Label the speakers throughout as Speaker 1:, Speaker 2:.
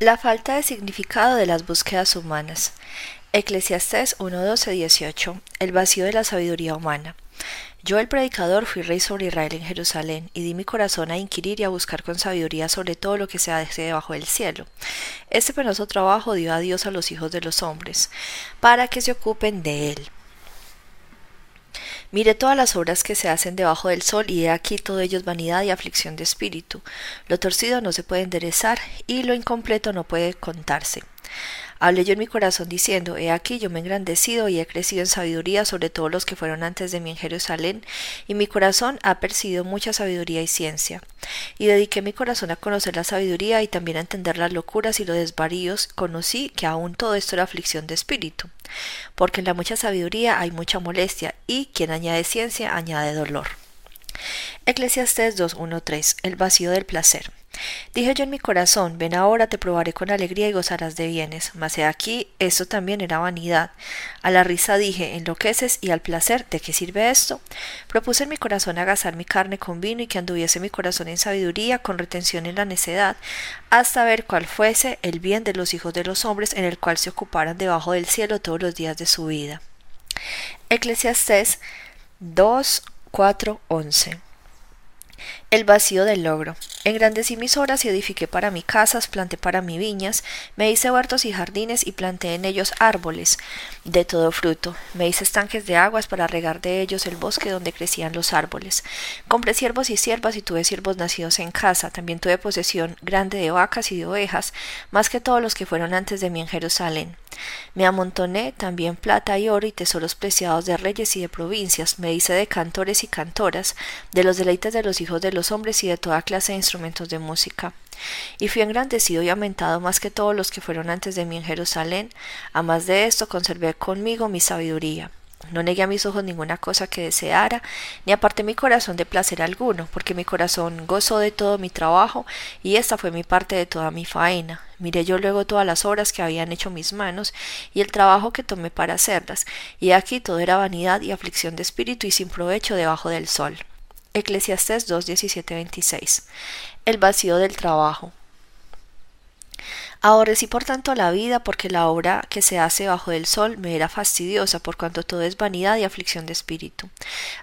Speaker 1: La falta de significado de las búsquedas humanas. Eclesiastés 1.12.18. El vacío de la sabiduría humana. Yo, el predicador, fui rey sobre Israel en Jerusalén, y di mi corazón a inquirir y a buscar con sabiduría sobre todo lo que se hace debajo del cielo. Este penoso trabajo dio a Dios a los hijos de los hombres, para que se ocupen de él. Mire todas las obras que se hacen debajo del sol, y he aquí todo ello vanidad y aflicción de espíritu. Lo torcido no se puede enderezar, y lo incompleto no puede contarse. Hablé yo en mi corazón diciendo, He aquí yo me he engrandecido y he crecido en sabiduría sobre todos los que fueron antes de mí en Jerusalén, y mi corazón ha percibido mucha sabiduría y ciencia. Y dediqué mi corazón a conocer la sabiduría y también a entender las locuras y los desvaríos, conocí que aún todo esto era aflicción de espíritu. Porque en la mucha sabiduría hay mucha molestia, y quien añade ciencia añade dolor. Eclesiastés 2.1.3 El vacío del placer. Dije yo en mi corazón, ven ahora, te probaré con alegría y gozarás de bienes. Mas he aquí, esto también era vanidad. A la risa dije, enloqueces, y al placer, ¿de qué sirve esto? Propuse en mi corazón agasar mi carne con vino y que anduviese mi corazón en sabiduría, con retención en la necedad, hasta ver cuál fuese el bien de los hijos de los hombres en el cual se ocuparan debajo del cielo todos los días de su vida. Eclesiastés 2, 4, 11. El vacío del logro. Engrandecí mis obras y edifiqué para mí casas, planté para mí viñas, me hice huertos y jardines y planté en ellos árboles de todo fruto. Me hice estanques de aguas para regar de ellos el bosque donde crecían los árboles. Compré siervos y siervas y tuve siervos nacidos en casa. También tuve posesión grande de vacas y de ovejas, más que todos los que fueron antes de mí en Jerusalén. Me amontoné también plata y oro y tesoros preciados de reyes y de provincias. Me hice de cantores y cantoras, de los deleites de los hijos de los hombres y de toda clase de instrumentos de música. Y fui engrandecido y aumentado más que todos los que fueron antes de mí en Jerusalén. A más de esto conservé conmigo mi sabiduría. No negué a mis ojos ninguna cosa que deseara, ni aparté mi corazón de placer alguno, porque mi corazón gozó de todo mi trabajo, y esta fue mi parte de toda mi faena. Miré yo luego todas las obras que habían hecho mis manos, y el trabajo que tomé para hacerlas, y aquí todo era vanidad y aflicción de espíritu y sin provecho debajo del sol. Eclesiastés 2, 26. El vacío del trabajo. Aborrecí por tanto la vida, porque la obra que se hace bajo del sol me era fastidiosa, por cuanto todo es vanidad y aflicción de espíritu.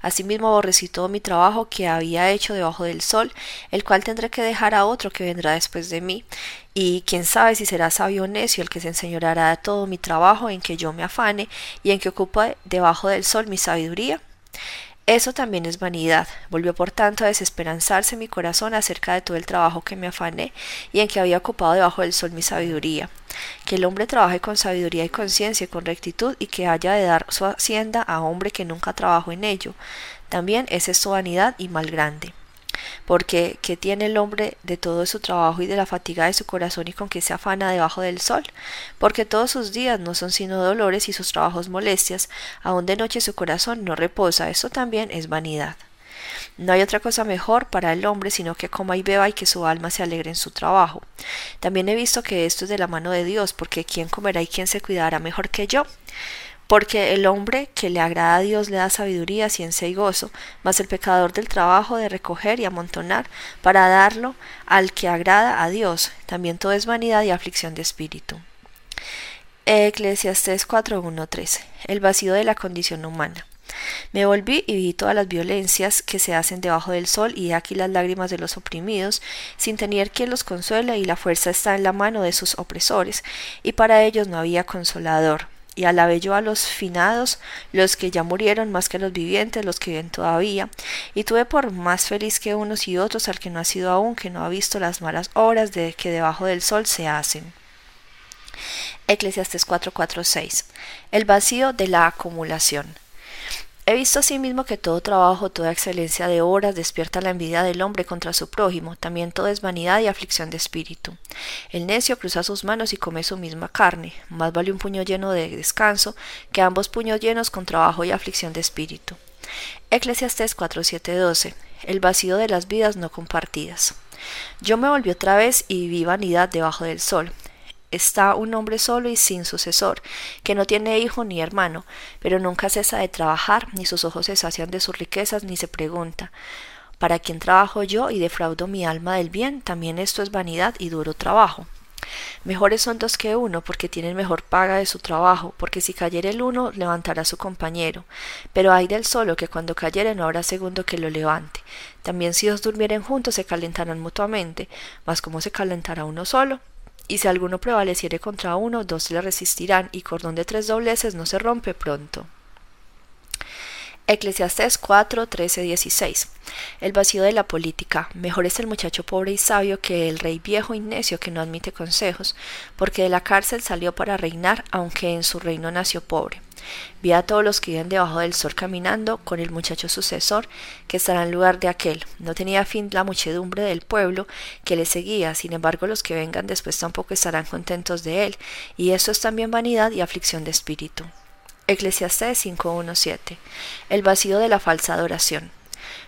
Speaker 1: Asimismo aborrecí todo mi trabajo que había hecho debajo del sol, el cual tendré que dejar a otro que vendrá después de mí, y quién sabe si será sabio o necio el que se enseñoreará de todo mi trabajo en que yo me afane y en que ocupe debajo del sol mi sabiduría. Eso también es vanidad. Volvió por tanto a desesperanzarse mi corazón acerca de todo el trabajo que me afané y en que había ocupado debajo del sol mi sabiduría. Que el hombre trabaje con sabiduría y conciencia y con rectitud y que haya de dar su hacienda a hombre que nunca trabajó en ello. También es esto vanidad y mal grande porque ¿qué tiene el hombre de todo su trabajo y de la fatiga de su corazón y con qué se afana debajo del sol? Porque todos sus días no son sino dolores y sus trabajos molestias, aun de noche su corazón no reposa, eso también es vanidad. No hay otra cosa mejor para el hombre sino que coma y beba y que su alma se alegre en su trabajo. También he visto que esto es de la mano de Dios, porque quién comerá y quién se cuidará mejor que yo porque el hombre que le agrada a Dios le da sabiduría, ciencia y gozo, mas el pecador del trabajo de recoger y amontonar para darlo al que agrada a Dios, también todo es vanidad y aflicción de espíritu. Eclesiastés 4.1.13 El vacío de la condición humana. Me volví y vi todas las violencias que se hacen debajo del sol y aquí las lágrimas de los oprimidos, sin tener quien los consuele y la fuerza está en la mano de sus opresores, y para ellos no había consolador y alabé yo a los finados, los que ya murieron más que los vivientes, los que viven todavía, y tuve por más feliz que unos y otros al que no ha sido aún, que no ha visto las malas obras de que debajo del sol se hacen. Eclesiastes 4:4-6 El vacío de la acumulación. He visto asimismo que todo trabajo, toda excelencia de obras despierta la envidia del hombre contra su prójimo, también todo es vanidad y aflicción de espíritu. El necio cruza sus manos y come su misma carne, más vale un puño lleno de descanso que ambos puños llenos con trabajo y aflicción de espíritu. Eclesiastés 4.7.12 El vacío de las vidas no compartidas. Yo me volví otra vez y vi vanidad debajo del sol, está un hombre solo y sin sucesor, que no tiene hijo ni hermano, pero nunca cesa de trabajar, ni sus ojos se sacian de sus riquezas, ni se pregunta ¿Para quién trabajo yo y defraudo mi alma del bien? También esto es vanidad y duro trabajo. Mejores son dos que uno, porque tienen mejor paga de su trabajo, porque si cayere el uno, levantará su compañero. Pero hay del solo, que cuando cayere no habrá segundo que lo levante. También si dos durmieren juntos, se calentarán mutuamente, mas como se calentará uno solo. Y si alguno prevaleciere contra uno, dos le resistirán, y cordón de tres dobleces no se rompe pronto. Eclesiastés 4, 13, 16. El vacío de la política. Mejor es el muchacho pobre y sabio que el rey viejo y necio que no admite consejos, porque de la cárcel salió para reinar, aunque en su reino nació pobre. Vi a todos los que viven debajo del sol caminando con el muchacho sucesor, que estará en lugar de aquel. No tenía fin la muchedumbre del pueblo que le seguía, sin embargo los que vengan después tampoco estarán contentos de él, y eso es también vanidad y aflicción de espíritu. Eclesiastés 5.1.7 El vacío de la falsa adoración.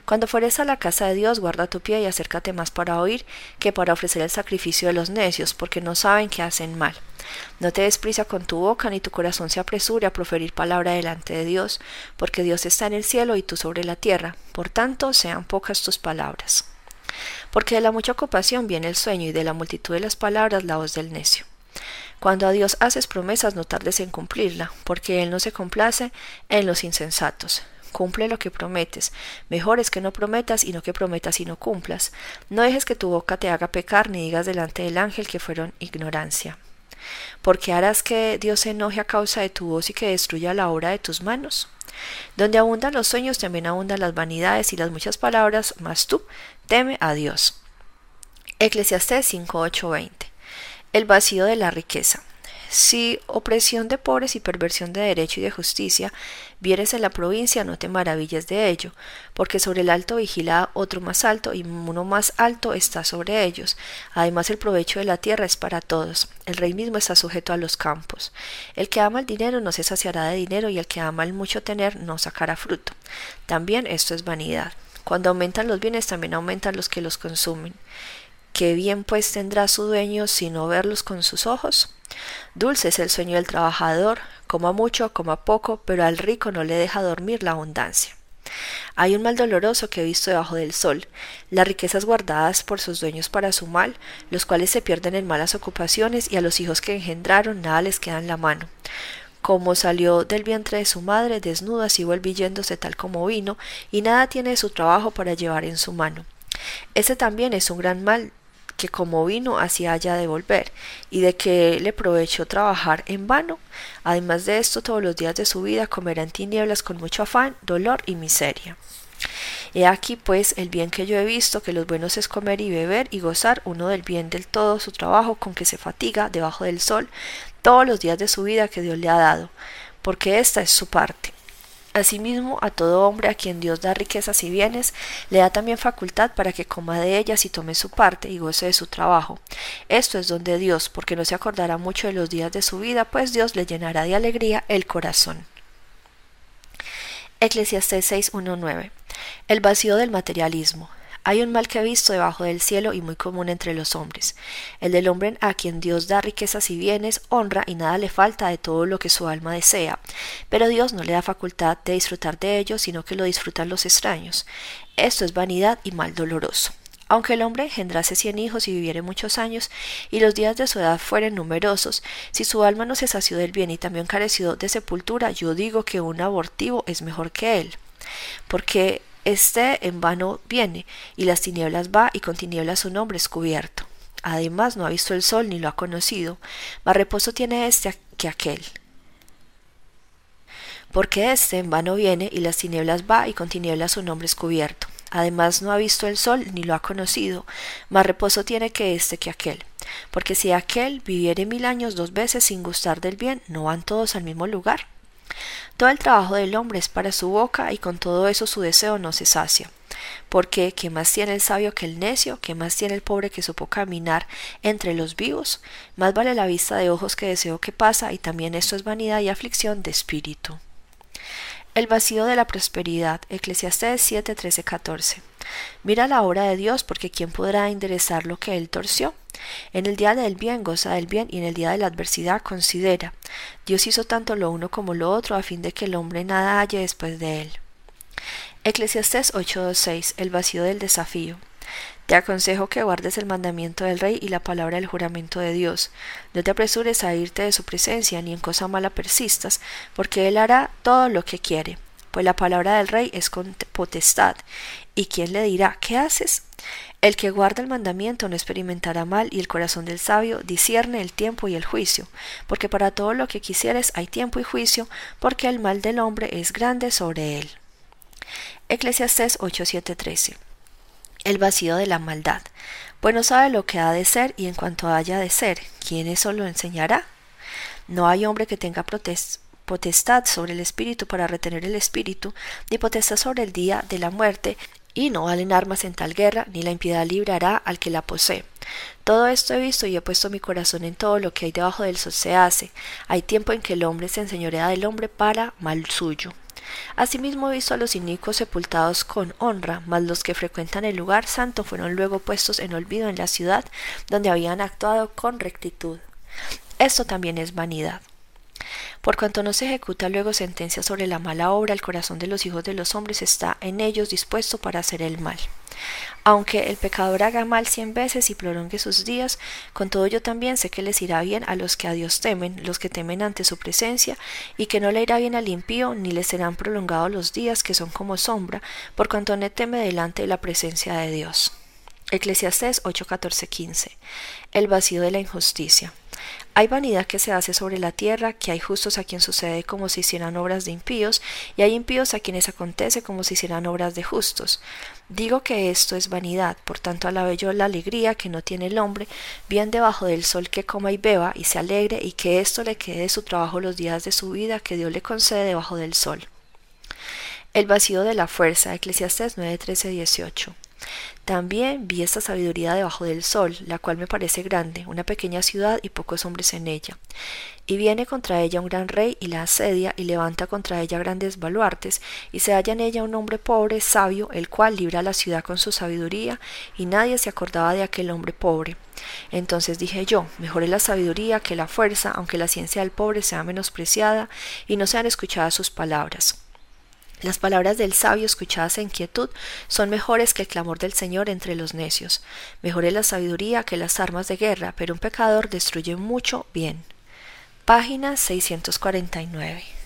Speaker 1: Cuando fueres a la casa de Dios, guarda tu pie y acércate más para oír que para ofrecer el sacrificio de los necios, porque no saben que hacen mal. No te des con tu boca, ni tu corazón se apresure a proferir palabra delante de Dios, porque Dios está en el cielo y tú sobre la tierra. Por tanto, sean pocas tus palabras. Porque de la mucha ocupación viene el sueño, y de la multitud de las palabras la voz del necio. Cuando a Dios haces promesas, no tardes en cumplirla, porque Él no se complace en los insensatos. Cumple lo que prometes. Mejor es que no prometas y no que prometas y no cumplas. No dejes que tu boca te haga pecar ni digas delante del ángel que fueron ignorancia. Porque harás que Dios se enoje a causa de tu voz y que destruya la obra de tus manos. Donde abundan los sueños, también abundan las vanidades y las muchas palabras, mas tú teme a Dios. Eclesiastés 5:8-20 el vacío de la riqueza. Si opresión de pobres y perversión de derecho y de justicia vieres en la provincia, no te maravilles de ello, porque sobre el alto vigila otro más alto y uno más alto está sobre ellos. Además el provecho de la tierra es para todos. El rey mismo está sujeto a los campos. El que ama el dinero no se saciará de dinero y el que ama el mucho tener no sacará fruto. También esto es vanidad. Cuando aumentan los bienes también aumentan los que los consumen. ¿Qué bien pues tendrá su dueño sino verlos con sus ojos? Dulce es el sueño del trabajador, coma mucho, coma poco, pero al rico no le deja dormir la abundancia. Hay un mal doloroso que he visto debajo del sol, las riquezas guardadas por sus dueños para su mal, los cuales se pierden en malas ocupaciones y a los hijos que engendraron nada les queda en la mano. Como salió del vientre de su madre, desnuda, así vuelve yéndose tal como vino, y nada tiene de su trabajo para llevar en su mano. Ese también es un gran mal que como vino así haya de volver, y de que le provechó trabajar en vano. Además de esto, todos los días de su vida comerá en tinieblas con mucho afán, dolor y miseria. He aquí pues el bien que yo he visto, que los buenos es comer y beber y gozar uno del bien del todo su trabajo con que se fatiga debajo del sol todos los días de su vida que Dios le ha dado, porque esta es su parte. Asimismo, a todo hombre a quien Dios da riquezas y bienes, le da también facultad para que coma de ellas y tome su parte y goce de su trabajo. Esto es don de Dios, porque no se acordará mucho de los días de su vida, pues Dios le llenará de alegría el corazón. Eclesiastés 6.1.9 El vacío del materialismo. Hay un mal que he visto debajo del cielo y muy común entre los hombres, el del hombre a quien Dios da riquezas y bienes, honra y nada le falta de todo lo que su alma desea, pero Dios no le da facultad de disfrutar de ello, sino que lo disfrutan los extraños. Esto es vanidad y mal doloroso. Aunque el hombre engendrase cien hijos y viviere muchos años, y los días de su edad fueren numerosos, si su alma no se sació del bien y también careció de sepultura, yo digo que un abortivo es mejor que él. Porque este en vano viene, y las tinieblas va, y con tinieblas su nombre es cubierto. Además no ha visto el sol ni lo ha conocido, más reposo tiene este que aquel. Porque este en vano viene, y las tinieblas va, y con tinieblas su nombre es cubierto. Además no ha visto el sol ni lo ha conocido, más reposo tiene que este que aquel. Porque si aquel viviere mil años dos veces sin gustar del bien, ¿no van todos al mismo lugar? Todo el trabajo del hombre es para su boca y con todo eso su deseo no se sacia. Porque ¿qué más tiene el sabio que el necio? ¿Qué más tiene el pobre que supo caminar entre los vivos? Más vale la vista de ojos que deseo que pasa y también esto es vanidad y aflicción de espíritu. El vacío de la prosperidad. Eclesiastés 7, 13, 14. Mira la obra de Dios, porque ¿quién podrá enderezar lo que él torció? En el día del bien goza del bien y en el día de la adversidad considera. Dios hizo tanto lo uno como lo otro a fin de que el hombre nada halle después de él. Eclesiastés 8.2.6 El vacío del desafío. Te aconsejo que guardes el mandamiento del rey y la palabra del juramento de Dios. No te apresures a irte de su presencia, ni en cosa mala persistas, porque él hará todo lo que quiere. Pues la palabra del rey es con potestad. ¿Y quién le dirá, ¿qué haces? El que guarda el mandamiento no experimentará mal, y el corazón del sabio discierne el tiempo y el juicio, porque para todo lo que quisieres hay tiempo y juicio, porque el mal del hombre es grande sobre él. Eclesiastés 8:7-13 El vacío de la maldad. Pues no sabe lo que ha de ser, y en cuanto haya de ser, ¿quién eso lo enseñará? No hay hombre que tenga potestad sobre el espíritu para retener el espíritu, ni potestad sobre el día de la muerte, y no valen armas en tal guerra, ni la impiedad librará al que la posee. Todo esto he visto y he puesto mi corazón en todo lo que hay debajo del sol se hace. Hay tiempo en que el hombre se enseñorea del hombre para mal suyo. Asimismo he visto a los inicuos sepultados con honra, mas los que frecuentan el lugar santo fueron luego puestos en olvido en la ciudad donde habían actuado con rectitud. Esto también es vanidad. Por cuanto no se ejecuta luego sentencia sobre la mala obra, el corazón de los hijos de los hombres está en ellos dispuesto para hacer el mal. Aunque el pecador haga mal cien veces y prolongue sus días, con todo yo también sé que les irá bien a los que a Dios temen, los que temen ante su presencia, y que no le irá bien al impío, ni le serán prolongados los días que son como sombra, por cuanto no teme delante de la presencia de Dios. Eclesiastés 8, 15. El vacío de la injusticia. Hay vanidad que se hace sobre la tierra, que hay justos a quien sucede como si hicieran obras de impíos, y hay impíos a quienes acontece como si hicieran obras de justos. Digo que esto es vanidad, por tanto alabe yo la alegría que no tiene el hombre, bien debajo del sol que coma y beba, y se alegre, y que esto le quede de su trabajo los días de su vida que Dios le concede debajo del sol. El vacío de la fuerza, Eclesiastés 9, 13, 18. También vi esta sabiduría debajo del sol, la cual me parece grande, una pequeña ciudad y pocos hombres en ella. Y viene contra ella un gran rey y la asedia y levanta contra ella grandes baluartes, y se halla en ella un hombre pobre, sabio, el cual libra la ciudad con su sabiduría, y nadie se acordaba de aquel hombre pobre. Entonces dije yo, mejor es la sabiduría que la fuerza, aunque la ciencia del pobre sea menospreciada y no sean escuchadas sus palabras. Las palabras del sabio escuchadas en quietud son mejores que el clamor del Señor entre los necios. Mejor es la sabiduría que las armas de guerra, pero un pecador destruye mucho bien. Página 649.